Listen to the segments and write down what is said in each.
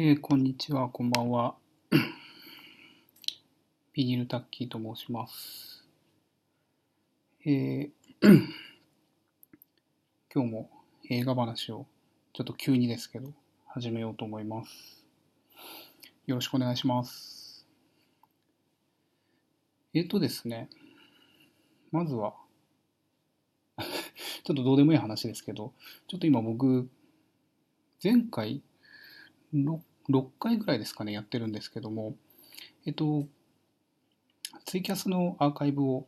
えーこんにちは、こんばんは。ビニールタッキーと申します。えー 今日も映画話をちょっと急にですけど始めようと思います。よろしくお願いします。えーとですね、まずは、ちょっとどうでもいい話ですけど、ちょっと今僕、前回 6, 6回ぐらいですかね、やってるんですけども、えっと、ツイキャスのアーカイブを、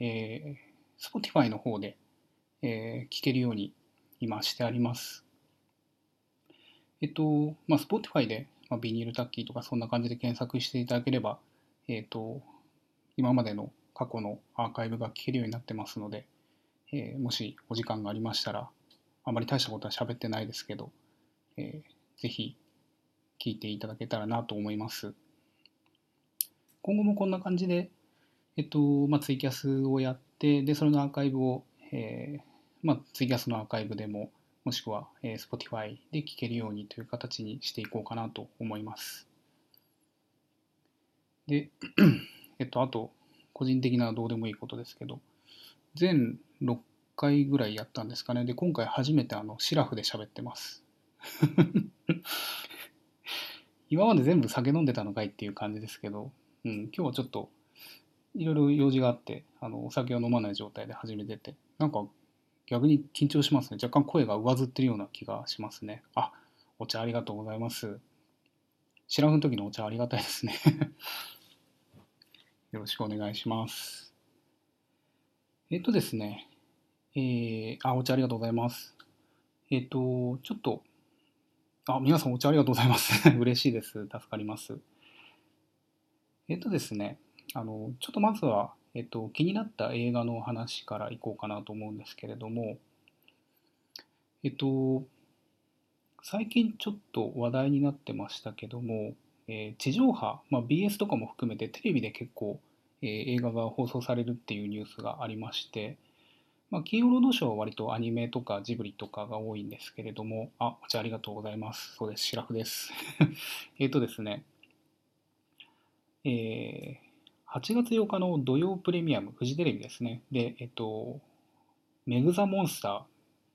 えー、Spotify の方で、えー聞けるように今してあります。えっと、まあ、Spotify で、まあ、ビニールタッキーとかそんな感じで検索していただければ、えっと、今までの過去のアーカイブが聞けるようになってますので、えーもしお時間がありましたら、あまり大したことは喋ってないですけど、えーぜひ聞いていただけたらなと思います。今後もこんな感じで、えっと、まあ、ツイキャスをやって、で、それのアーカイブを、えーまあ、ツイキャスのアーカイブでも、もしくは、えー Spotify で聞けるようにという形にしていこうかなと思います。で、えっと、あと、個人的などうでもいいことですけど、全6回ぐらいやったんですかね。で、今回初めてあの、シラフで喋ってます。今まで全部酒飲んでたのかいっていう感じですけど、うん、今日はちょっといろいろ用事があってあのお酒を飲まない状態で始めててなんか逆に緊張しますね。若干声が上ずってるような気がしますね。あお茶ありがとうございます。シラフの時のお茶ありがたいですね。よろしくお願いします。えっとですね。えー、あお茶ありがとうございます。えっとちょっとあ、皆さんお茶ありがとうございます。嬉しいです。助かります。えっとですね、あの、ちょっとまずは、えっと、気になった映画の話からいこうかなと思うんですけれども、えっと、最近ちょっと話題になってましたけども、えー地上波、まあ、BS とかも含めてテレビで結構、えー映画が放送されるっていうニュースがありまして、まあ、金曜ロードショーは割とアニメとかジブリとかが多いんですけれども、あ、お茶ありがとうございます。そうです、シラフです。えっとですね、えー8月8日の土曜プレミアム、フジテレビですね。で、えっと、メグザモンスタ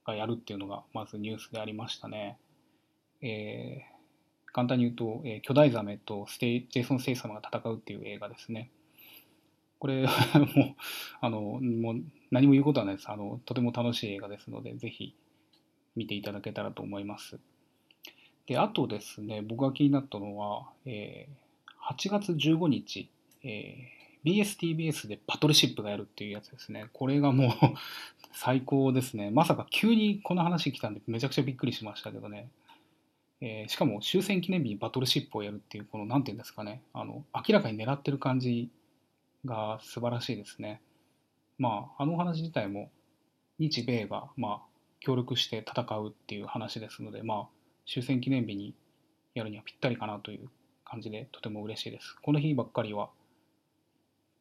ーがやるっていうのがまずニュースでありましたね。えー簡単に言うと、えー巨大ザメとステジェイソン・ステイサムが戦うっていう映画ですね。これ、もう、あの、もう何も言うことはないです。あの、とても楽しい映画ですので、ぜひ見ていただけたらと思います。で、あとですね、僕が気になったのは、えー8月15日、えー BSTBS でバトルシップがやるっていうやつですね。これがもう 最高ですね。まさか急にこの話来たんでめちゃくちゃびっくりしましたけどね。えーしかも終戦記念日にバトルシップをやるっていう、この、なんていうんですかね、あの、明らかに狙ってる感じが素晴らしいですね。まあ、あのお話自体も日米が、まあ、協力して戦うっていう話ですので、まあ、終戦記念日にやるにはぴったりかなという感じでとても嬉しいです。この日ばっかりは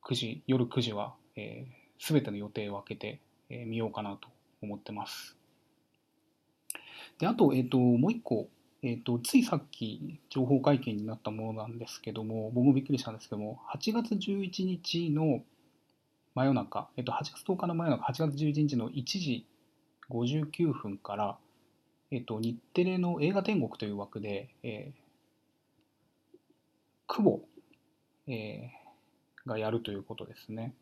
9時夜9時は、えー、全ての予定を空けて、えー見ようかなと思ってます。であと,、えー、ともう一個、えー、とついさっき情報解禁になったものなんですけども僕もびっくりしたんですけども8月11日の真夜中、えっと、8月10日の真夜中、8月11日の1時59分から、えっと、日テレの映画天国という枠で、えー、久保、えーがやるということですね。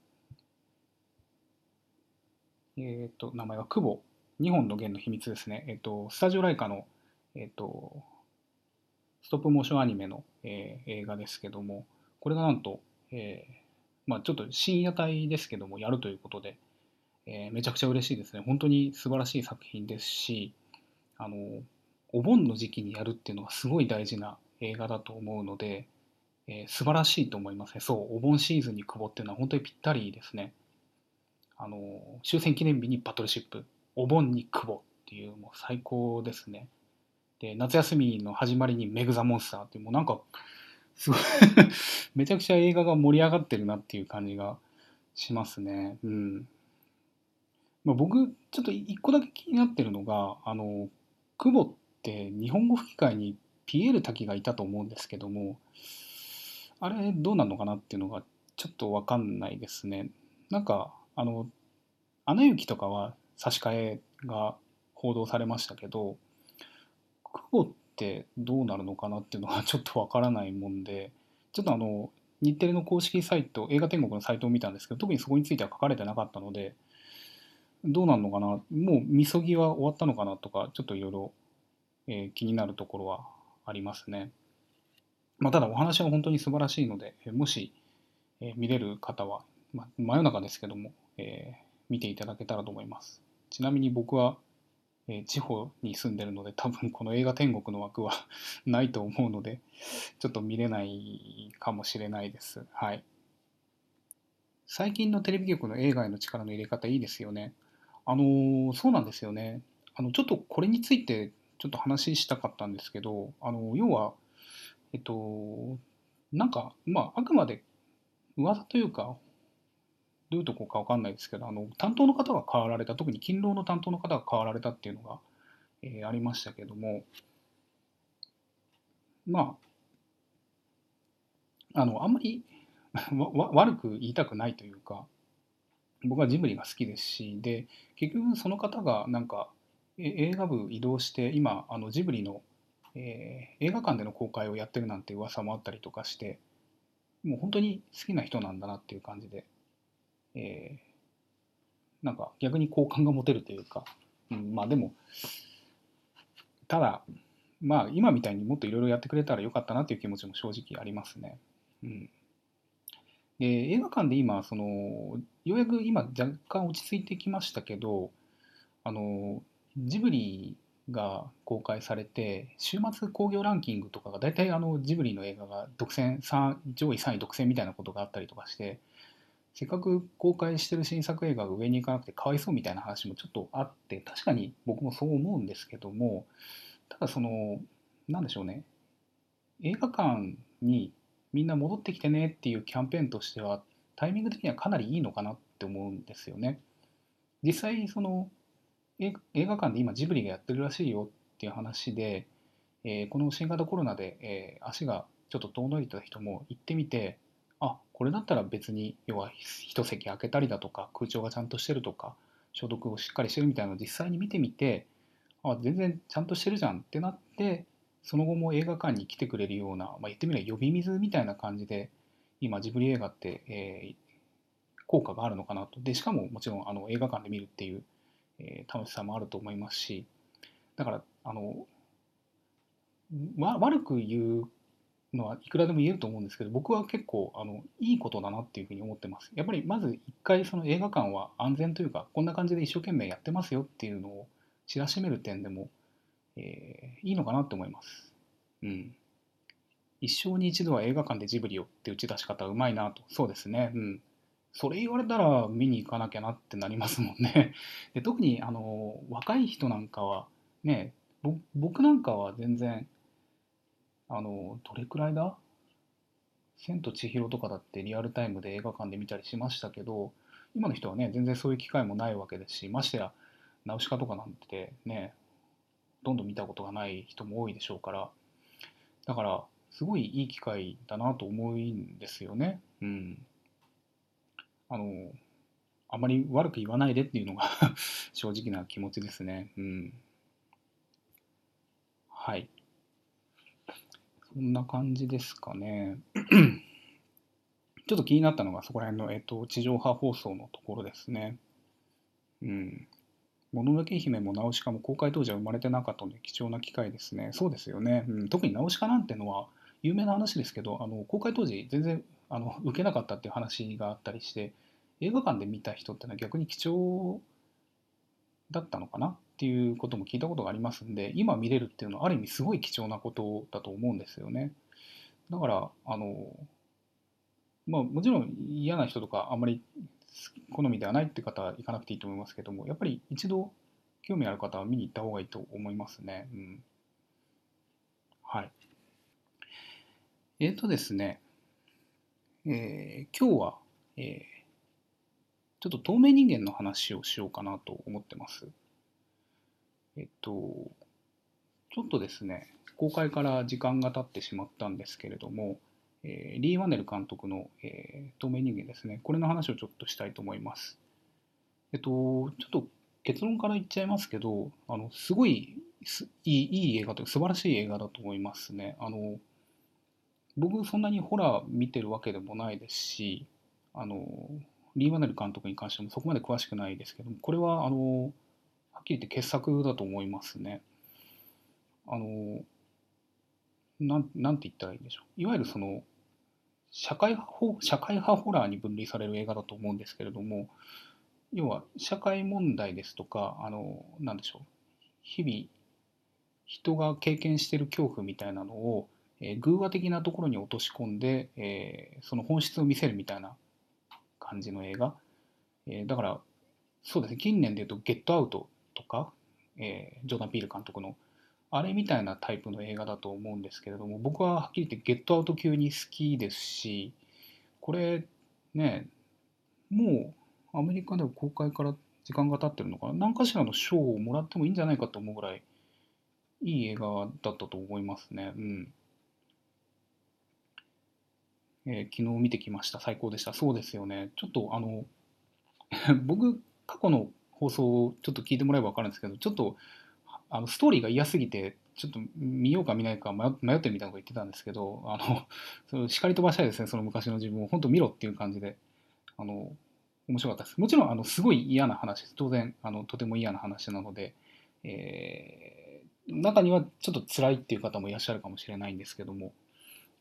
えっと、名前は久保、日本の弦の秘密ですね。えっと、スタジオライカの、えっと、ストップモーションアニメの、えー映画ですけども、これがなんと、えーまあ、ちょっと深夜帯ですけども、やるということで、えーめちゃくちゃ嬉しいですね。本当に素晴らしい作品ですし、あの、お盆の時期にやるっていうのがすごい大事な映画だと思うので、えー素晴らしいと思いますね。そう、お盆シーズンに久保っていうのは本当にぴったりですね。あの、終戦記念日にバトルシップ、お盆に久保っていう、もう最高ですね。で、夏休みの始まりにメグザモンスターって、もうなんか、すごい めちゃくちゃ映画が盛り上がってるなっていう感じがしますね。うん。まあ、僕、ちょっと一個だけ気になってるのが、あの、久保って日本語吹き替えにピエール滝がいたと思うんですけども、あれどうなのかなっていうのがちょっとわかんないですね。なんか、あの、アナ雪とかは差し替えが報道されましたけど、久保ってどうなるのかなっていうのがちょっとわからないもんで、ちょっとあの、日テレの公式サイト、映画天国のサイトを見たんですけど、特にそこについては書かれてなかったので、どうなるのかな、もうみそぎは終わったのかなとか、ちょっといろいろ気になるところはありますね。まあ、ただお話は本当に素晴らしいので、もし見れる方は、まあ、真夜中ですけども、えー、見ていただけたらと思います。ちなみに僕は、えー、地方に住んでるので、多分この映画天国の枠は ないと思うので、ちょっと見れないかもしれないです。はい。最近のテレビ局の映画への力の入れ方いいですよね。あのー、そうなんですよね。あの、ちょっとこれについてちょっと話したかったんですけど、あの、要は、えっと、なんか、まあ、あくまで噂というか、どういうとこかわかんないですけど、あの、担当の方が変わられた、特に勤労の担当の方が変わられたっていうのが、えー、ありましたけども、まあ、あの、あんまり 悪く言いたくないというか、僕はジブリが好きですし、で、結局その方がなんか、映画部移動して、今、あのジブリの、えー、映画館での公開をやってるなんて噂もあったりとかして、もう本当に好きな人なんだなっていう感じで、えー、なんか逆に好感が持てるというか、うん、まあでも、ただ、まあ今みたいにもっといろいろやってくれたらよかったなっていう気持ちも正直ありますね。うん。で、映画館で今、その、ようやく今若干落ち着いてきましたけど、あの、ジブリが公開されて、週末興行ランキングとかが大体あのジブリの映画が独占、上位3位独占みたいなことがあったりとかして、せっかく公開してる新作映画が上に行かなくてかわいそうみたいな話もちょっとあって、確かに僕もそう思うんですけども、ただその、なんでしょうね、映画館にみんな戻ってきてねっていうキャンペーンとしては、タイミング的にはかなりいいのかなって思うんですよね。実際、その、映画館で今ジブリがやってるらしいよっていう話で、えー、この新型コロナで、えー、足がちょっと遠のいた人も行ってみてあこれだったら別に要は一席空けたりだとか空調がちゃんとしてるとか消毒をしっかりしてるみたいなのを実際に見てみてあ全然ちゃんとしてるじゃんってなってその後も映画館に来てくれるような、まあ、言ってみれば呼び水みたいな感じで今ジブリ映画って、えー、効果があるのかなと。でしかももちろんあの映画館で見るっていうえー、楽しさもあると思いますしだからあの悪く言うのはいくらでも言えると思うんですけど僕は結構あのいいことだなっていうふうに思ってます。やっぱりまず一回その映画館は安全というかこんな感じで一生懸命やってますよっていうのを知らしめる点でも、えー、いいのかなって思います。うん。一生に一度は映画館でジブリをって打ち出し方うまいなと。そうですね。うん。それ言われたら見に行かなきゃなってなりますもんね。で特にあの若い人なんかはね僕なんかは全然あのどれくらいだ？千と千尋とかだってリアルタイムで映画館で見たりしましたけど今の人はね全然そういう機会もないわけですしましてやナウシカとかなんてねほとんどん見たことがない人も多いでしょうからだからすごいいい機会だなと思うんですよね。うんあの、あまり悪く言わないでっていうのが 正直な気持ちですね。うん。はい。そんな感じですかね。ちょっと気になったのがそこら辺の、えっと、地上波放送のところですね。うん。もののけ姫もナウシカも公開当時は生まれてなかったので貴重な機会ですね。そうですよね。うん、特にナウシカなんてのは有名な話ですけど、あの公開当時全然あの受けなかったっていう話があったりして、映画館で見た人ってのは逆に貴重だったのかなっていうことも聞いたことがありますんで今見れるっていうのはある意味すごい貴重なことだと思うんですよね。だからあのまあもちろん嫌な人とかあんまり好みではないって方は行かなくていいと思いますけどもやっぱり一度興味ある方は見に行った方がいいと思いますね。うん。はい。えっ、ー、とですね。えー、今日は、えーちょっと透明人間の話をしようかなと思ってます。えっと、ちょっとですね、公開から時間が経ってしまったんですけれども、えー、リー・ワネル監督の、えー、透明人間ですね、これの話をちょっとしたいと思います。えっと、ちょっと結論から言っちゃいますけど、あのすごいいいいい映画というか素晴らしい映画だと思いますね。あの僕そんなにホラー見てるわけでもないですし、あのリー・ワネル監督に関してもそこまで詳しくないですけども、これはあのはっきり言って傑作だと思いますね。あのなんなんて言ったらいいんでしょう。いわゆるその社会派社会派ホラーに分類される映画だと思うんですけれども、要は社会問題ですとか、あのなんでしょう。日々人が経験している恐怖みたいなのを、えー、偶話的なところに落とし込んで、えー、その本質を見せるみたいな感じの映画。えー、だから、そうですね、近年で言うと、ゲットアウトとか、えー、ジョーダン・ピール監督の、あれみたいなタイプの映画だと思うんですけれども、僕ははっきり言って、ゲットアウト級に好きですし、これ、ね、もうアメリカでは公開から時間が経ってるのかな、何かしらの賞をもらってもいいんじゃないかと思うぐらい、いい映画だったと思いますね。うん。えー、昨日見てきました。最高でした。そうですよね。ちょっとあの、僕、過去の放送をちょっと聞いてもらえば分かるんですけど、ちょっとあのストーリーが嫌すぎて、ちょっと見ようか見ないか迷ってみたいなこと言ってたんですけど、あの、その叱り飛ばしたいですね、その昔の自分を。本当見ろっていう感じで、あの、面白かったです。もちろん、あの、すごい嫌な話です。当然、あの、とても嫌な話なので、えー、中にはちょっと辛いっていう方もいらっしゃるかもしれないんですけども、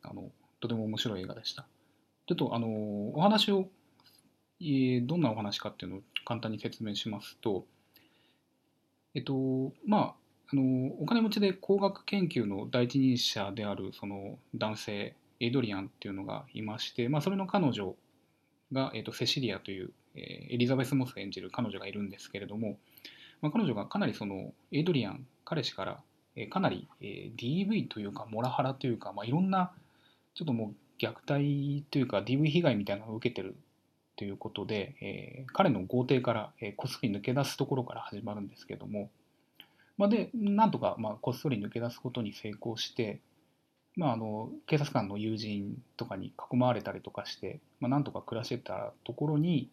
あの、とても面白い映画でした。ちょっとあのお話を、え、どんなお話かっていうのを簡単に説明しますと、えっと、まあ、あのお金持ちで工学研究の第一人者であるその男性エイドリアンっていうのがいまして、まあ、それの彼女が、えっと、セシリアという、え、エリザベス・モス演じる彼女がいるんですけれども、まあ、彼女がかなりそのエイドリアン彼氏から、え、かなり、えー、DV というかモラハラというか、まあ、いろんなちょっともう虐待というか DV 被害みたいなのを受けてるということで、えー、彼の豪邸から、えー、こっそり抜け出すところから始まるんですけども、まあ、でなんとか、まあ、こっそり抜け出すことに成功して、まあ、あの警察官の友人とかに囲まれたりとかして、まあ、なんとか暮らしてたところに、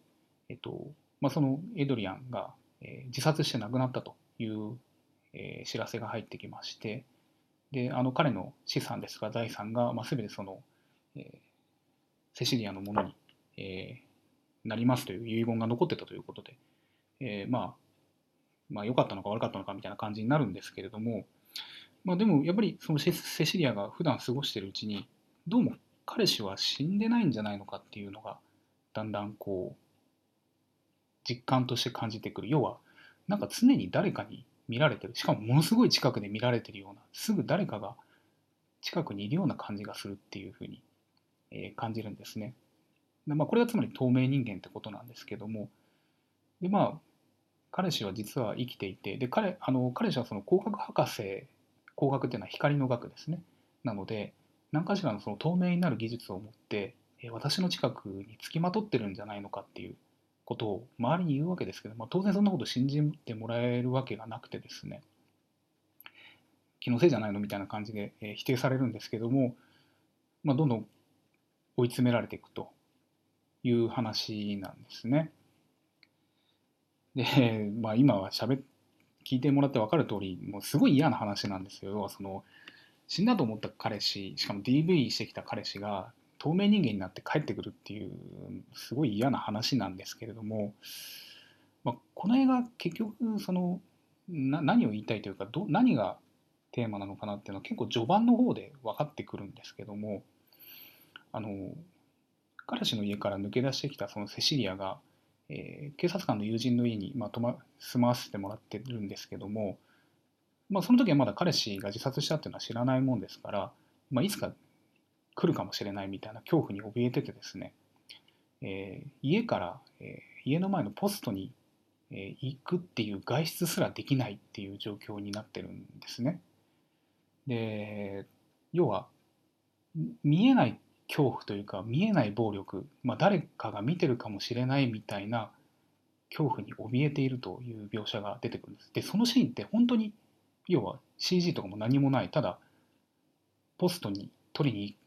えっとまあ、そのエドリアンが、えー、自殺して亡くなったという、えー、知らせが入ってきまして、であの彼の資産ですが財産が、まあ、全てその、えー、セシリアのものに、えー、なりますという遺言が残ってたということで、えー、まあまあ良かったのか悪かったのかみたいな感じになるんですけれども、まあ、でもやっぱりそのセシリアが普段過ごしてるうちにどうも彼氏は死んでないんじゃないのかっていうのがだんだんこう実感として感じてくる。要はなんか常に誰かに見られてる。しかもものすごい近くで見られてるようなすぐ誰かが近くにいるような感じがするっていうふうに、えー、感じるんですね。でまあ、これはつまり透明人間ってことなんですけども。でまあ彼氏は実は生きていてで彼あの彼氏はその工学博士工学っていうのは光の学ですね。なので何かしらのその透明になる技術を持って私の近くにつきまとってるんじゃないのかっていうことを周りに言うわけですけど、まあ、当然そんなこと信じてもらえるわけがなくてですね気のせいじゃないのみたいな感じで、え、否定されるんですけども、まあ、どんどん追い詰められていくという話なんですね。で、まあ、今はしゃべ聞いてもらって分かる通りもうすごい嫌な話なんですよ。その死んだと思った彼氏しかも DV してきた彼氏が透明人間になって帰ってくるっていうすごい嫌な話なんですけれども、まあ、この映画結局そのな何を言いたいというかど何がテーマなのかなっていうのは結構序盤の方で分かってくるんですけどもあの彼氏の家から抜け出してきたそのセシリアが、えー、警察官の友人の家に、まあ、泊ま住まわせてもらってるんですけども、まあ、その時はまだ彼氏が自殺したっていうのは知らないもんですから、まあ、いつか来るかもしれないみたいな恐怖に怯えててですね、えー、家から、えー、家の前のポストに、えー、行くっていう外出すらできないっていう状況になってるんですね。で要は見えない恐怖というか見えない暴力、まあ、誰かが見てるかもしれないみたいな恐怖に怯えているという描写が出てくるんです。でそのシーンって本当に要は CG とかも何もないただポストに取りに行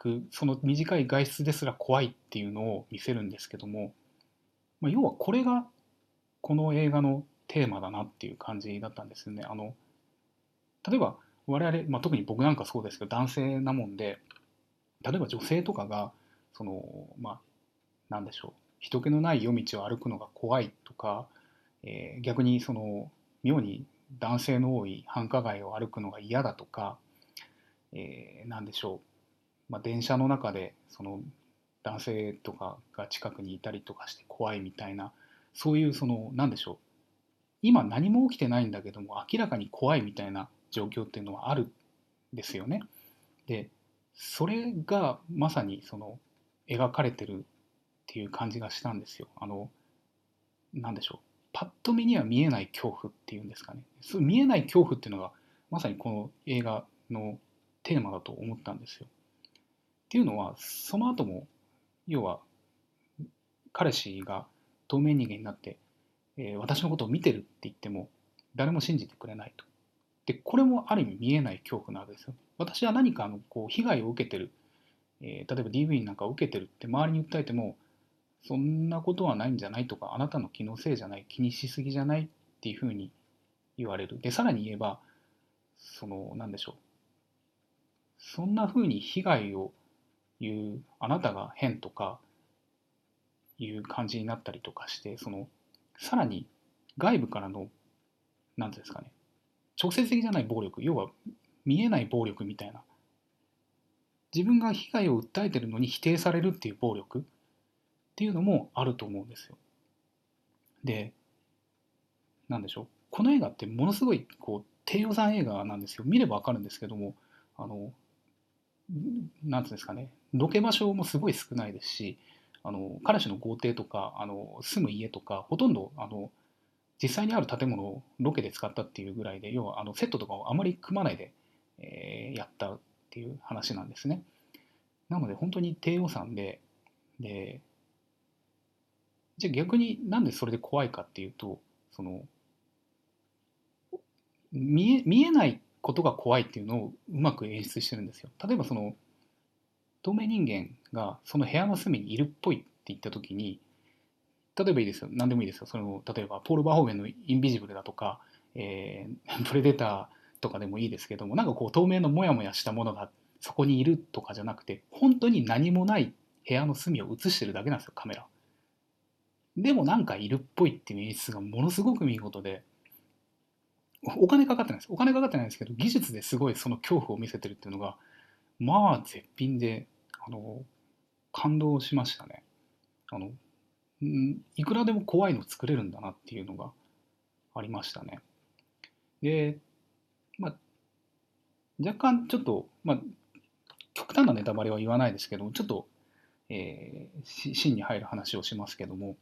くその短い外出ですら怖いっていうのを見せるんですけども、まあ、要はこれがこの映画のテーマだなっていう感じだったんですよね。あの例えば我々、まあ、特に僕なんかそうですけど男性なもんで例えば女性とかがそのまあなんでしょう人気のない夜道を歩くのが怖いとか、えー、逆にその妙に男性の多い繁華街を歩くのが嫌だとか、えー、何でしょう、まあ、電車の中でその男性とかが近くにいたりとかして怖いみたいなそういうその何でしょう今何も起きてないんだけども明らかに怖いみたいな状況っていうのはあるんですよね。でそれがまさにその描かれてるっていう感じがしたんですよ。あの何でしょうパッと見には見えない恐怖っていうんですかねそう見えない恐怖っていうのがまさにこの映画のテーマだと思ったんですよ。っていうのはその後も要は彼氏が透明人間になって、えー、私のことを見てるって言っても誰も信じてくれないと。でこれもある意味見えない恐怖なわけですよ。私は何かのこう被害を受けてる、えー、例えば DV なんかを受けてるって周りに訴えてもそんなことはないんじゃないとかあなたの気のせいじゃない気にしすぎじゃないっていうふうに言われるでさらに言えばその何でしょうそんなふうに被害を言うあなたが変とかいう感じになったりとかしてそのさらに外部からの何ていうんですかね直接的じゃない暴力要は見えない暴力みたいな自分が被害を訴えてるのに否定されるっていう暴力っていうのもあると思うんですよ。で何でしょうこの映画ってものすごいこう低予算映画なんですよ見ればわかるんですけどもあのなんていうんですかねロケ場所もすごい少ないですしあの彼氏の豪邸とかあの住む家とかほとんどあの実際にある建物をロケで使ったっていうぐらいで要はあのセットとかをあまり組まないで、えー、やったっていう話なんですね。なので本当に低予算ででじゃあ逆になんでそれで怖いかっていうとその見え見えないことが怖いっていうのをうまく演出してるんですよ。例えばその透明人間がその部屋の隅にいるっぽいって言った時に例えばいいですよ。何でもいいですよ。その例えばポール・バーホーベンの「インビジブル」だとか、えー、プレデターとかでもいいですけどもなんかこう透明のモヤモヤしたものがそこにいるとかじゃなくて本当に何もない部屋の隅を映してるだけなんですよカメラ。でもなんかいるっぽいっていう演出がものすごく見事でお金かかってないです。お金かかってないんですけど技術ですごいその恐怖を見せてるっていうのがまあ絶品であの感動しましたね。あのいくらでも怖いの作れるんだなっていうのがありましたね。でまあ若干ちょっとまあ極端なネタバレは言わないですけどちょっと、えー、芯に入る話をしますけども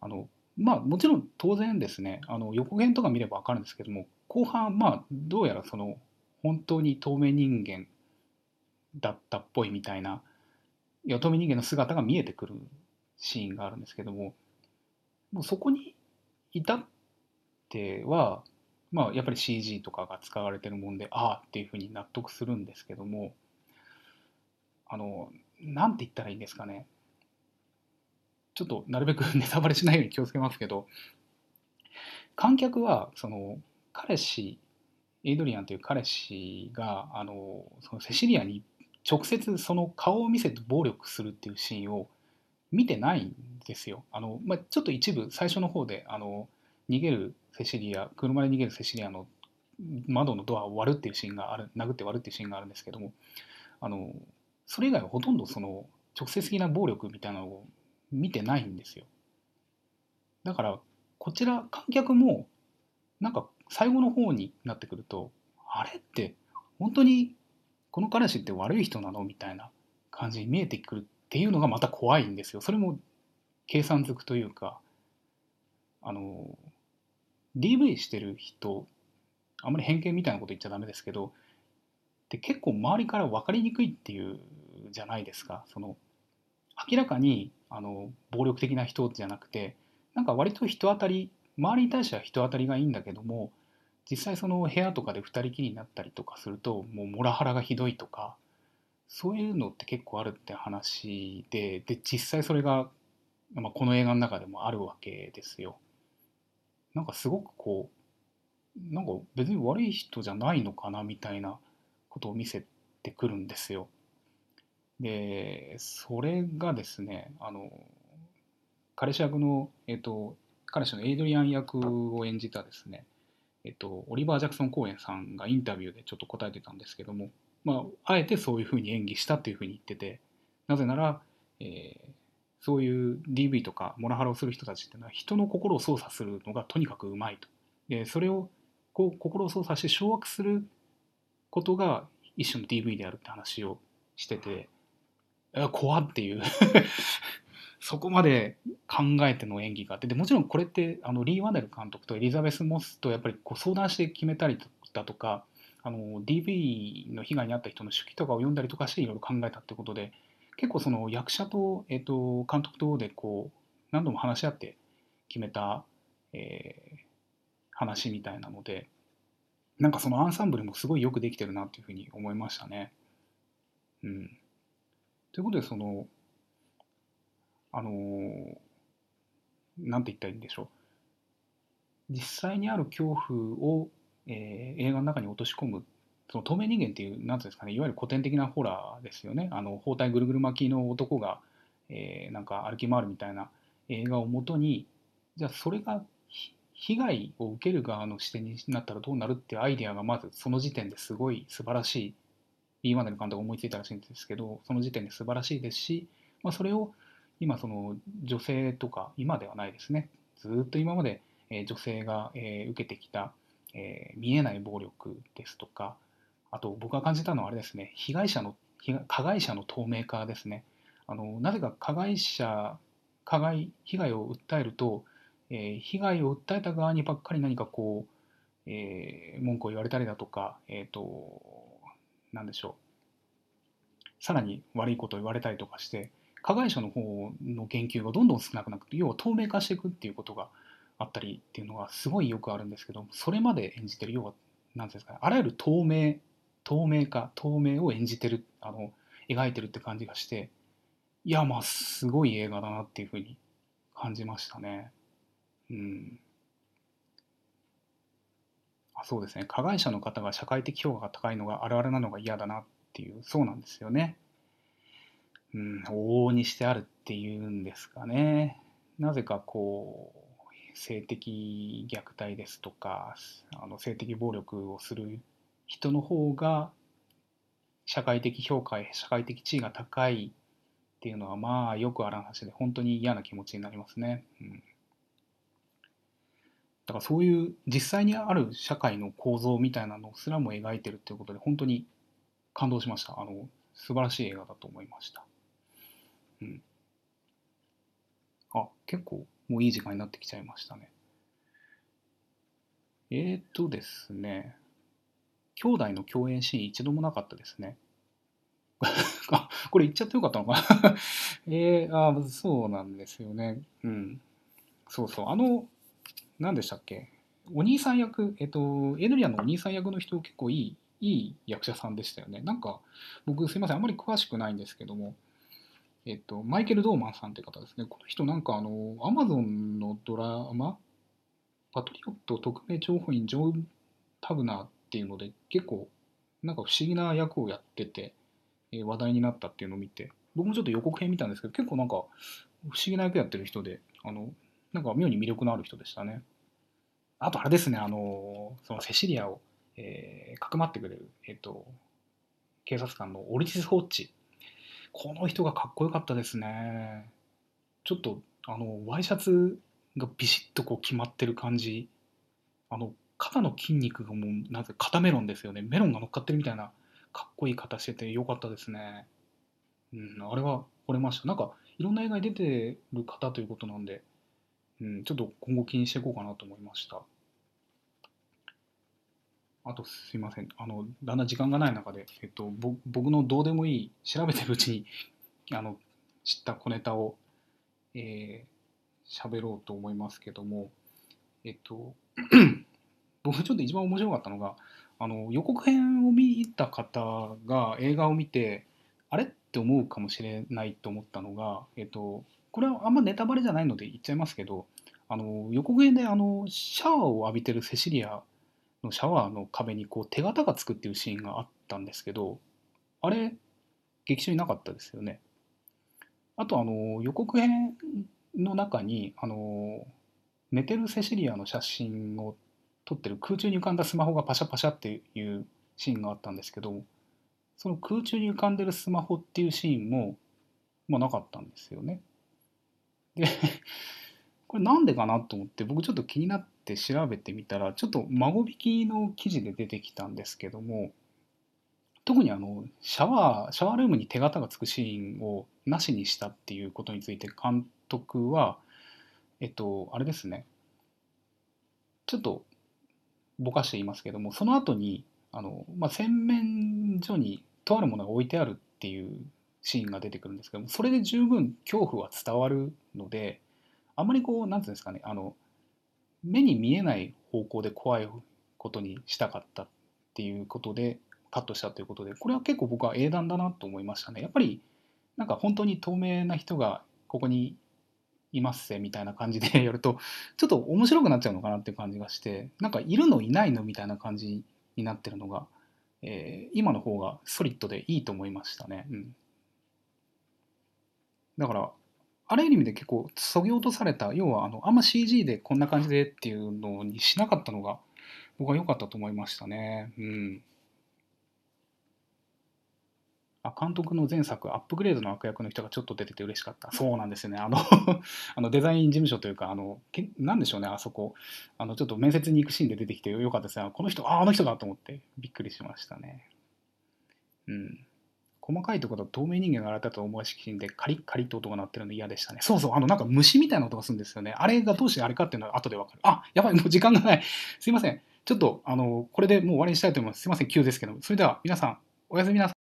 あのまあもちろん当然ですねあの予告編とか見れば分かるんですけども後半まあどうやらその本当に透明人間だったっぽいみたいな透明人間の姿が見えてくるシーンがあるんですけどももうそこに至ってはまあやっぱり CG とかが使われてるもんでああっていうふうに納得するんですけどもあのなんて言ったらいいんですかね。ちょっとなるべくネタバレしないように気をつけますけど観客はその彼氏エイドリアンという彼氏があのそのセシリアに直接その顔を見せて暴力するっていうシーンを見てないんですよ。あのまあ、ちょっと一部最初の方であの逃げるセシリア車で逃げるセシリアの窓のドアを割るっていうシーンがある殴って割るっていうシーンがあるんですけどもあのそれ以外はほとんどその直接的な暴力みたいなのを見てないんですよ。だからこちら観客もなんか最後の方になってくるとあれって本当にこの彼氏って悪い人なの？みたいな感じに見えてくるっていうのがまた怖いんですよ。それも計算づくというかあの DV してる人あんまり偏見みたいなこと言っちゃダメですけどで結構周りから分かりにくいっていうじゃないですかその明らかにあの暴力的な人じゃなくてなんか割と人当たり周りに対しては人当たりがいいんだけども実際その部屋とかで2人きりになったりとかするともうモラハラがひどいとかそういうのって結構あるって話でで実際それが、まあ、この映画の中でもあるわけですよ。なんかすごくこうなんか別に悪い人じゃないのかなみたいなことを見せてくるんですよ。でそれがですねあの彼氏役の、えっと、彼氏のエイドリアン役を演じたですね、えっと、オリバー・ジャクソン公演さんがインタビューでちょっと答えてたんですけども、まあ、あえてそういうふうに演技したというふうに言っててなぜなら、えー、そういう DV とかモラハラをする人たちっていうのは人の心を操作するのがとにかくうまいと。でそれをこう心を操作して掌握することが一種の DV であるって話をしてて怖っていう。そこまで考えての演技があってでもちろんこれってあのリー・ワネル監督とエリザベス・モスとやっぱりこう相談して決めたりだとかあの DV の被害に遭った人の手記とかを読んだりとかしていろいろ考えたってことで結構その役者と,、えー、と監督とでこう何度も話し合って決めた、えー、話みたいなのでなんかそのアンサンブルもすごいよくできてるなっていうふうに思いましたね。うん、ということでそのあのー、なんて言ったらいいんでしょう。実際にある恐怖を、えー、映画の中に落とし込む、その透明人間っていう、なんていうんですかね、いわゆる古典的なホラーですよね。あの、包帯ぐるぐる巻きの男が、えー、なんか歩き回るみたいな映画をもとに、じゃあそれが被害を受ける側の視点になったらどうなるっていうアイデアがまずその時点ですごい素晴らしい、今までの監督思いついたらしいんですけど、その時点で素晴らしいですし、まあ、それを今その女性とか今ではないですね。ずっと今まで女性が受けてきた見えない暴力ですとかあと僕が感じたのはあれですね。被害者の加害者の透明化ですね。あのなぜか加害者加害被害を訴えると、え、被害を訴えた側にばっかり何かこう、え、文句を言われたりだとかえっ、と何でしょう。さらに悪いことを言われたりとかして加害者の方の言及がどんどん少なくなって要は透明化していくっていうことがあったりっていうのがすごいよくあるんですけどそれまで演じてる要は何ていうんですかねあらゆる透明透明化透明を演じてるあの描いてるって感じがしていやまあすごい映画だなっていうふうに感じましたね。うん。あそうですね。加害者の方が社会的評価が高いのがあるあるなのが嫌だなっていうそうなんですよね。うん、往々にしてあるっていうんですかね。なぜかこう性的虐待ですとかあの性的暴力をする人の方が社会的評価社会的地位が高いっていうのはまあよくある話で本当に嫌な気持ちになりますね。うん、だからそういう実際にある社会の構造みたいなのすらも描いてるっていうことで本当に感動しました。あの素晴らしい映画だと思いました。うん。あ、結構もういい時間になってきちゃいましたね。えーとですね、兄弟の共演シーン一度もなかったですね。あ、これ言っちゃってよかったのかな えー、あ、そうなんですよね。うん。そうそう。あの、何でしたっけ？お兄さん役、えっと、エドリアのお兄さん役の人結構いい、いい役者さんでしたよね。なんか、僕すいません、あんまり詳しくないんですけども、えっと、マイケル・ドーマンさんって方ですね。この人なんかあの、アマゾンのドラマ、パトリオット特命情報員ジョン・タブナーっていうので、結構なんか不思議な役をやってて、えー、話題になったっていうのを見て、僕もちょっと予告編見たんですけど、結構なんか不思議な役やってる人で、あの、なんか妙に魅力のある人でしたね。あとあれですね、あの、そのセシリアを、えー、かくまってくれる、えっ、ー、と、警察官のオリティス・ホッチこの人がかっこよかったですね。ちょっと、あの、ワイシャツがビシッとこう決まってる感じ。あの、肩の筋肉がもう、なぜ肩メロンですよね。メロンが乗っかってるみたいな、かっこいい形しててよかったですね。うん、あれは惚れました。なんか、いろんな映画に出てる方ということなんで、うん、ちょっと今後気にしていこうかなと思いました。あとすいません。あの、だんだん時間がない中で、えっと、僕のどうでもいい、調べてるうちに、あの、知った小ネタを、えー、喋ろうと思いますけども、えっと、僕ちょっと一番面白かったのが、あの、予告編を見た方が映画を見て、あれって思うかもしれないと思ったのが、えっと、これはあんまネタバレじゃないので言っちゃいますけど、あの予告編であのシャワーを浴びてるセシリアのシャワーの壁にこう手形がつくっていうシーンがあったんですけど、あれ、劇中になかったですよね。あとあの予告編の中にあの寝てるセシリアの写真を撮ってる空中に浮かんだスマホがパシャパシャっていうシーンがあったんですけどその空中に浮かんでるスマホっていうシーンも、まあ、なかったんですよね。でこれなんでかなと思って僕ちょっと気になって調べてみたらちょっと孫引きの記事で出てきたんですけども特にあのシャワーシャワールームに手形がつくシーンをなしにしたっていうことについて監督はえっとあれですね。ちょっとぼかしていますけどもその後にあの、まあ、洗面所にとあるものが置いてあるっていうシーンが出てくるんですけどもそれで十分恐怖は伝わるのであんまりこう何て言うんですかねあの目に見えない方向で怖いことにしたかったっていうことでカットしたということでこれは結構僕は英断だなと思いましたねやっぱりなんか本当に透明な人がここにいますせみたいな感じで やるとちょっと面白くなっちゃうのかなっていう感じがしてなんかいるのいないのみたいな感じになってるのが、えー、今の方がソリッドでいいと思いましたね。うん、だからあらゆる意味で結構そぎ落とされた要はあのあんま CG でこんな感じでっていうのにしなかったのが僕は良かったと思いましたね。うんあ監督の前作、アップグレードの悪役の人がちょっと出てて嬉しかった。そうなんですよね。あのあのデザイン事務所というか、あの、けなんでしょうね、あそこ。あの、ちょっと面接に行くシーンで出てきてよかったですね。この人、あ、あの人だと思ってびっくりしましたね。うん。細かいところと透明人間が洗ったと思わしきんでカリッカリッと音が鳴ってるの嫌でしたね。そうそう、あのなんか虫みたいな音がするんですよね。あれがどうしてあれかっていうのは後でわかる。あ、やばい、もう時間がない。すいません。ちょっと、あの、これでもう終わりにしたいと思います。すいません、急ですけど。それでは皆さん、おやすみなさい。